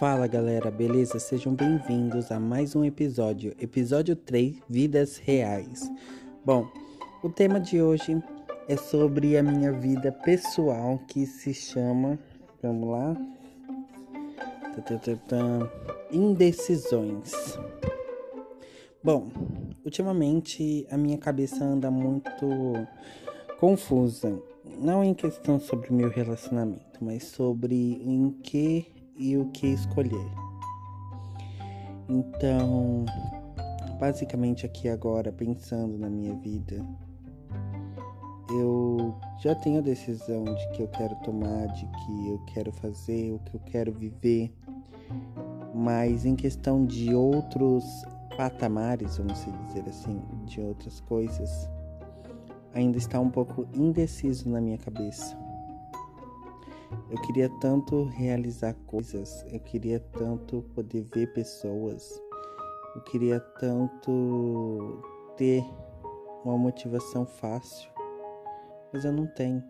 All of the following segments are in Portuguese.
Fala galera, beleza? Sejam bem-vindos a mais um episódio, episódio 3, Vidas Reais. Bom, o tema de hoje é sobre a minha vida pessoal que se chama, vamos lá, indecisões. Bom, ultimamente a minha cabeça anda muito confusa, não em questão sobre meu relacionamento, mas sobre em que e o que escolher. Então, basicamente aqui agora, pensando na minha vida, eu já tenho a decisão de que eu quero tomar, de que eu quero fazer, o que eu quero viver, mas em questão de outros patamares, vamos dizer assim, de outras coisas, ainda está um pouco indeciso na minha cabeça. Eu queria tanto realizar coisas, eu queria tanto poder ver pessoas, eu queria tanto ter uma motivação fácil, mas eu não tenho.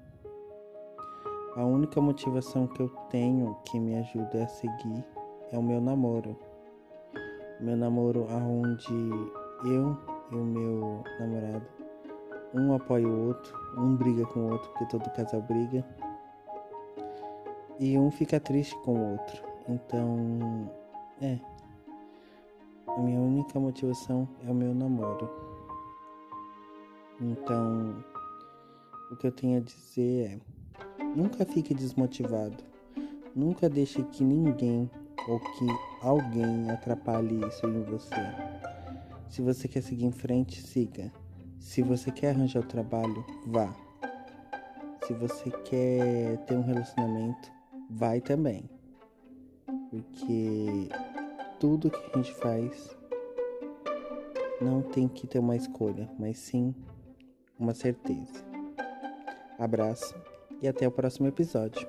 A única motivação que eu tenho que me ajuda a seguir é o meu namoro. Meu namoro aonde eu e o meu namorado um apoia o outro, um briga com o outro, porque todo casal briga e um fica triste com o outro. Então, é. A minha única motivação é o meu namoro. Então, o que eu tenho a dizer é: nunca fique desmotivado. Nunca deixe que ninguém ou que alguém atrapalhe isso em você. Se você quer seguir em frente, siga. Se você quer arranjar o trabalho, vá. Se você quer ter um relacionamento, vai também. Porque tudo que a gente faz não tem que ter uma escolha, mas sim uma certeza. Abraço e até o próximo episódio.